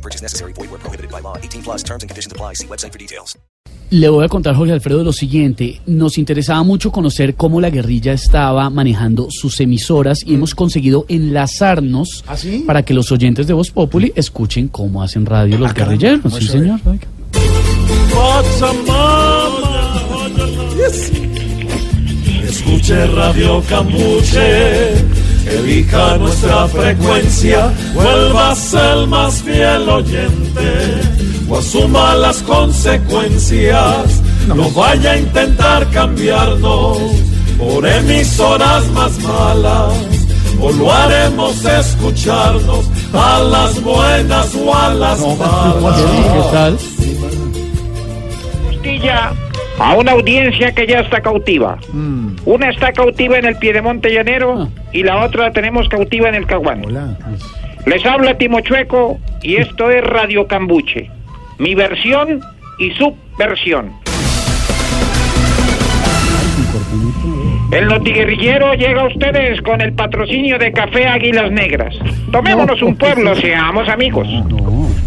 No purchase necessary. Void where prohibited by law. 18 plus terms and conditions apply. See website for details. Le voy a contar, Jorge Alfredo, lo siguiente. Nos interesaba mucho conocer cómo la guerrilla estaba manejando sus emisoras y hemos conseguido enlazarnos ¿Ah, sí? para que los oyentes de Voz Populi escuchen cómo hacen radio los guerrilleros. Sí, señor. oiga. Escuche Radio Cambuche, elija nuestra frecuencia, vuelva a ser más fiel oyente, o asuma las consecuencias, no vaya a intentar cambiarnos por emisoras más malas, o lo haremos escucharnos a las buenas o a las malas. ¿Qué tal? Costilla a una audiencia que ya está cautiva. Una está cautiva en el Piedemonte Llanero y la otra la tenemos cautiva en el Caguán. Hola. Les habla Timochueco y esto es Radio Cambuche. Mi versión y su versión. El notiguerrillero llega a ustedes con el patrocinio de Café Águilas Negras. Tomémonos un pueblo, seamos amigos.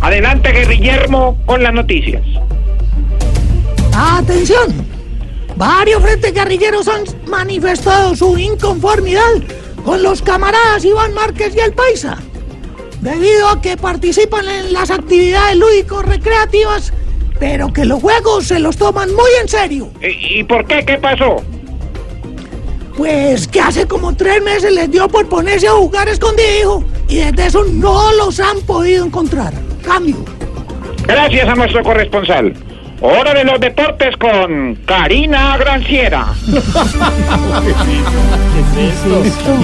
Adelante, guerrillermo, con las noticias. Atención, varios frentes guerrilleros han manifestado su inconformidad con los camaradas Iván Márquez y el Paisa, debido a que participan en las actividades lúdico-recreativas, pero que los juegos se los toman muy en serio. ¿Y, y por qué? ¿Qué pasó? Pues que hace como tres meses les dio por ponerse a jugar escondido y desde eso no los han podido encontrar. Cambio. Gracias a nuestro corresponsal. Hora de los deportes con Karina Granciera.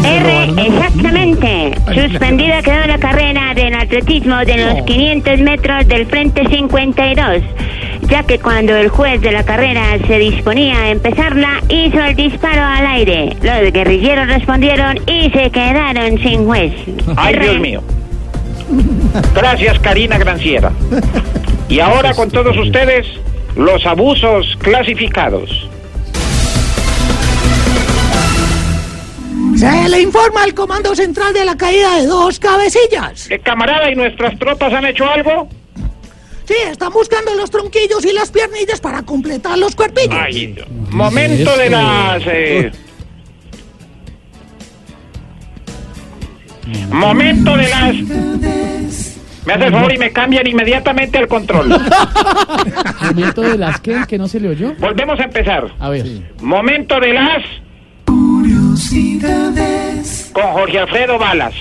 R, exactamente. Suspendida quedó la carrera del atletismo de los 500 metros del Frente 52, ya que cuando el juez de la carrera se disponía a empezarla, hizo el disparo al aire. Los guerrilleros respondieron y se quedaron sin juez. Ay, R. Dios mío. Gracias, Karina Granciera. Y ahora con todos ustedes, los abusos clasificados. Se le informa al Comando Central de la caída de dos cabecillas. Eh, camarada, ¿y nuestras tropas han hecho algo? Sí, están buscando los tronquillos y las piernillas para completar los cuerpillos. Ay, momento de las... eh, Momento de las... Me hace el favor y me cambian inmediatamente al control. Momento de las que, que no se le oyó. Volvemos a empezar. A ver. Momento de las... Con Jorge Alfredo Balas.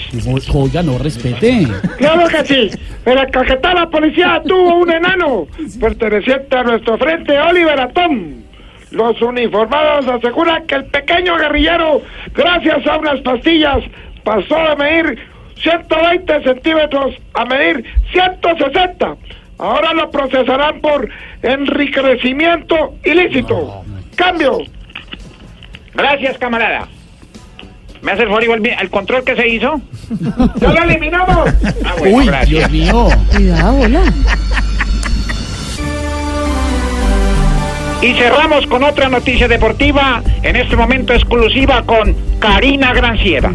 Oiga, no respete. Claro que sí. En la policía tuvo un enano perteneciente a nuestro frente, Oliver Atón. Los uniformados aseguran que el pequeño guerrillero, gracias a unas pastillas, pasó de medir 120 centímetros a medir 160. Ahora lo procesarán por enriquecimiento ilícito. Cambio. Gracias, camarada. ¿Me hace el favor volví- el control que se hizo? ¡Ya lo eliminamos! Ah, bueno, Uy, gracias. Dios mío. Cuidado, hola. Y cerramos con otra noticia deportiva, en este momento exclusiva con Karina Granciera.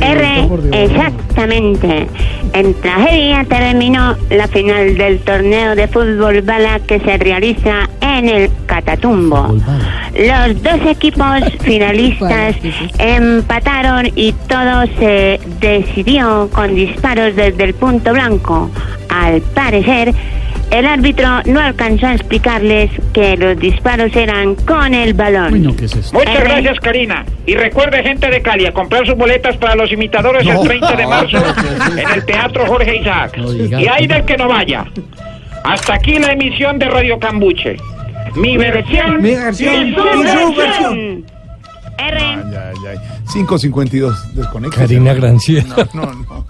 R, exactamente. En tragedia terminó la final del torneo de fútbol bala que se realiza en el Catatumbo. Los dos equipos finalistas empataron y todo se decidió con disparos desde el punto blanco. Al parecer, el árbitro no alcanzó a explicarles que los disparos eran con el balón. Uy, no, ¿qué es esto? Muchas R. gracias, Karina. Y recuerde, gente de Cali, a comprar sus boletas para los imitadores el 30 de marzo en el Teatro Jorge Isaac. No. Y hay del que no vaya. Hasta aquí la emisión de Radio Cambuche. Mi versión, Mi versión y su y su versión. versión. R. Ay, ay, ay. 5.52. Desconecta. Karina Granciera. No, no, no.